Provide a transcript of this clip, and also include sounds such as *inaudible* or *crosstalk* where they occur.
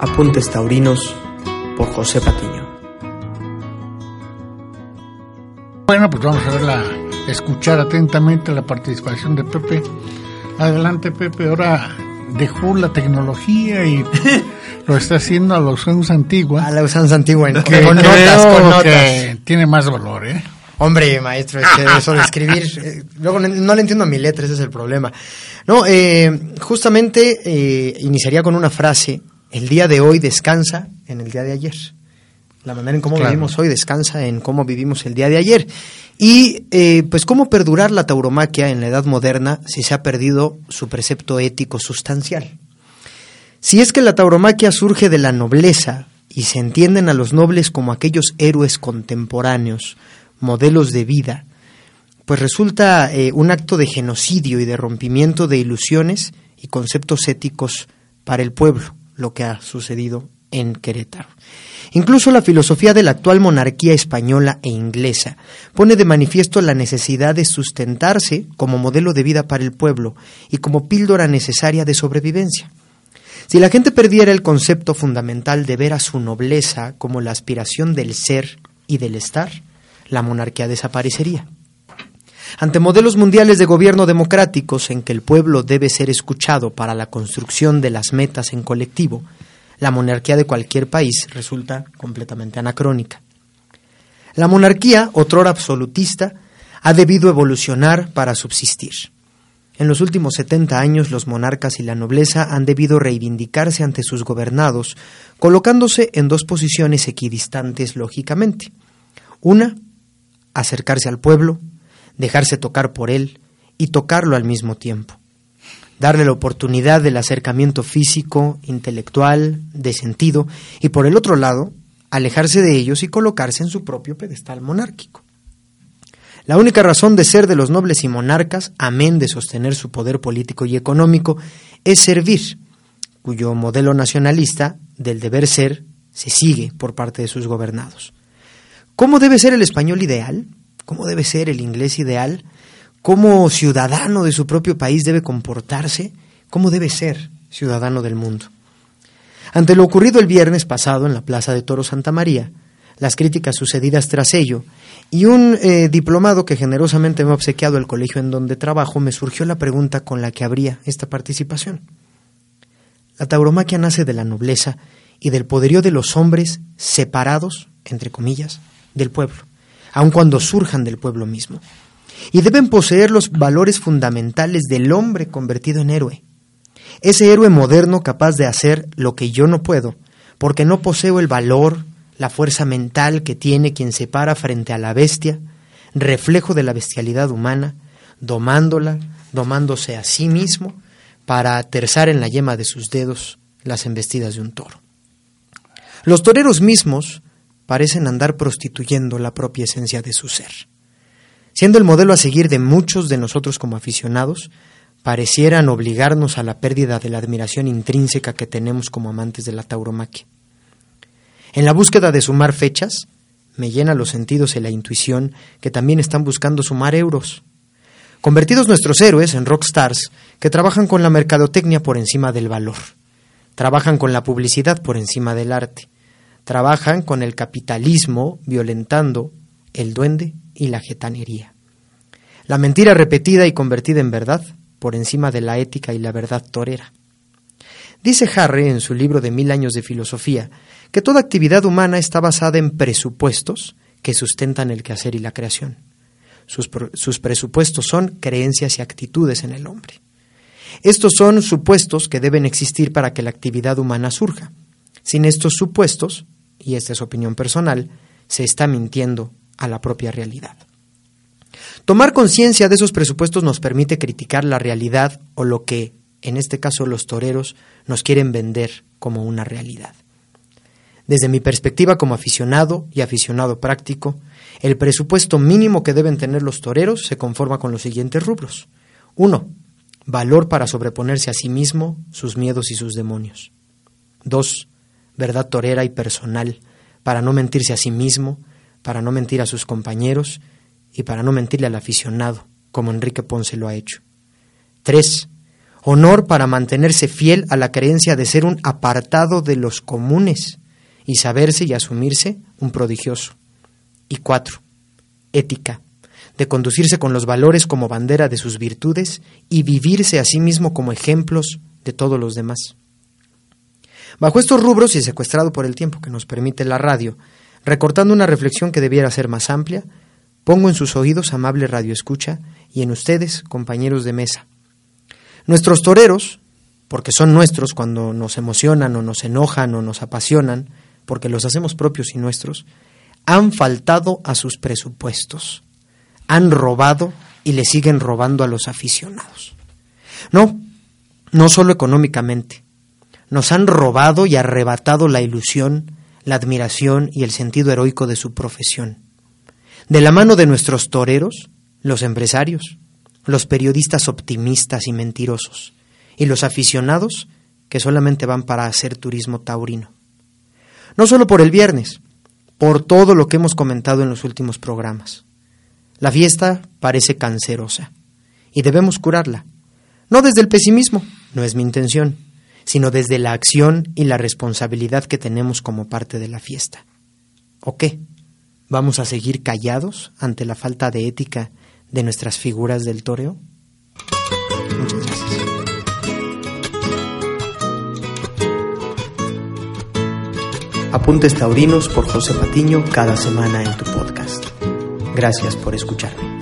Apuntes Taurinos por José Patiño. Bueno, pues vamos a ver la, escuchar atentamente la participación de Pepe. Adelante, Pepe. Ahora dejó la tecnología y *laughs* lo está haciendo a la usanza antigua. A la usanza antigua, que con notas, con notas. Que tiene más valor, ¿eh? Hombre, maestro, es que eso de escribir, *laughs* eh, luego no le entiendo a mi letra, ese es el problema. No, eh, justamente eh, iniciaría con una frase el día de hoy descansa en el día de ayer. La manera en cómo vivimos hoy descansa en cómo vivimos el día de ayer. Y eh, pues cómo perdurar la tauromaquia en la edad moderna si se ha perdido su precepto ético sustancial. Si es que la tauromaquia surge de la nobleza y se entienden a los nobles como aquellos héroes contemporáneos, modelos de vida, pues resulta eh, un acto de genocidio y de rompimiento de ilusiones y conceptos éticos para el pueblo lo que ha sucedido en Querétaro. Incluso la filosofía de la actual monarquía española e inglesa pone de manifiesto la necesidad de sustentarse como modelo de vida para el pueblo y como píldora necesaria de sobrevivencia. Si la gente perdiera el concepto fundamental de ver a su nobleza como la aspiración del ser y del estar, la monarquía desaparecería. Ante modelos mundiales de gobierno democráticos en que el pueblo debe ser escuchado para la construcción de las metas en colectivo, la monarquía de cualquier país resulta completamente anacrónica. La monarquía, otrora absolutista, ha debido evolucionar para subsistir. En los últimos 70 años los monarcas y la nobleza han debido reivindicarse ante sus gobernados, colocándose en dos posiciones equidistantes lógicamente. Una, acercarse al pueblo, dejarse tocar por él y tocarlo al mismo tiempo. Darle la oportunidad del acercamiento físico, intelectual, de sentido, y por el otro lado, alejarse de ellos y colocarse en su propio pedestal monárquico. La única razón de ser de los nobles y monarcas, amén de sostener su poder político y económico, es servir, cuyo modelo nacionalista del deber ser se sigue por parte de sus gobernados. ¿Cómo debe ser el español ideal? Cómo debe ser el inglés ideal, cómo ciudadano de su propio país debe comportarse, cómo debe ser ciudadano del mundo. Ante lo ocurrido el viernes pasado en la Plaza de Toro Santa María, las críticas sucedidas tras ello, y un eh, diplomado que generosamente me ha obsequiado el colegio en donde trabajo, me surgió la pregunta con la que habría esta participación. La tauromaquia nace de la nobleza y del poderío de los hombres separados, entre comillas, del pueblo aun cuando surjan del pueblo mismo. Y deben poseer los valores fundamentales del hombre convertido en héroe. Ese héroe moderno capaz de hacer lo que yo no puedo, porque no poseo el valor, la fuerza mental que tiene quien se para frente a la bestia, reflejo de la bestialidad humana, domándola, domándose a sí mismo, para aterzar en la yema de sus dedos las embestidas de un toro. Los toreros mismos parecen andar prostituyendo la propia esencia de su ser. Siendo el modelo a seguir de muchos de nosotros como aficionados, parecieran obligarnos a la pérdida de la admiración intrínseca que tenemos como amantes de la tauromaquia. En la búsqueda de sumar fechas, me llena los sentidos y la intuición que también están buscando sumar euros. Convertidos nuestros héroes en rockstars que trabajan con la mercadotecnia por encima del valor, trabajan con la publicidad por encima del arte, trabajan con el capitalismo violentando el duende y la getanería. La mentira repetida y convertida en verdad por encima de la ética y la verdad torera. Dice Harry en su libro de Mil años de filosofía que toda actividad humana está basada en presupuestos que sustentan el quehacer y la creación. Sus, sus, presupuestos son creencias y actitudes en el hombre. Estos son supuestos que deben existir para que la actividad humana surja. Sin estos supuestos, y esta es opinión personal, se está mintiendo a la propia realidad. Tomar conciencia de esos presupuestos nos permite criticar la realidad o lo que, en este caso los toreros, nos quieren vender como una realidad. Desde mi perspectiva como aficionado y aficionado práctico, el presupuesto mínimo que deben tener los toreros se conforma con los siguientes rubros. 1. Valor para sobreponerse a sí mismo, sus miedos y sus demonios. 2. Verdad torera y personal, para no mentirse a sí mismo, para no mentir a sus compañeros y para no mentirle al aficionado, como Enrique Ponce lo ha hecho. 3. Honor para mantenerse fiel a la creencia de ser un apartado de los comunes y saberse y asumirse un prodigioso. Y 4. Ética, de conducirse con los valores como bandera de sus virtudes y vivirse a sí mismo como ejemplos de todos los demás. Bajo estos rubros y secuestrado por el tiempo que nos permite la radio, recortando una reflexión que debiera ser más amplia, pongo en sus oídos amable radio escucha y en ustedes, compañeros de mesa. Nuestros toreros, porque son nuestros cuando nos emocionan o nos enojan o nos apasionan, porque los hacemos propios y nuestros, han faltado a sus presupuestos, han robado y le siguen robando a los aficionados. No, no solo económicamente, nos han robado y arrebatado la ilusión, la admiración y el sentido heroico de su profesión. De la mano de nuestros toreros, los empresarios, los periodistas optimistas y mentirosos, y los aficionados que solamente van para hacer turismo taurino. No solo por el viernes, por todo lo que hemos comentado en los últimos programas. La fiesta parece cancerosa y debemos curarla. No desde el pesimismo, no es mi intención, sino desde la acción y la responsabilidad que tenemos como parte de la fiesta. ¿O qué? ¿Vamos a seguir callados ante la falta de ética de nuestras figuras del toreo? Muchas gracias. Apuntes Taurinos por José Patiño cada semana en tu podcast. Gracias por escucharme.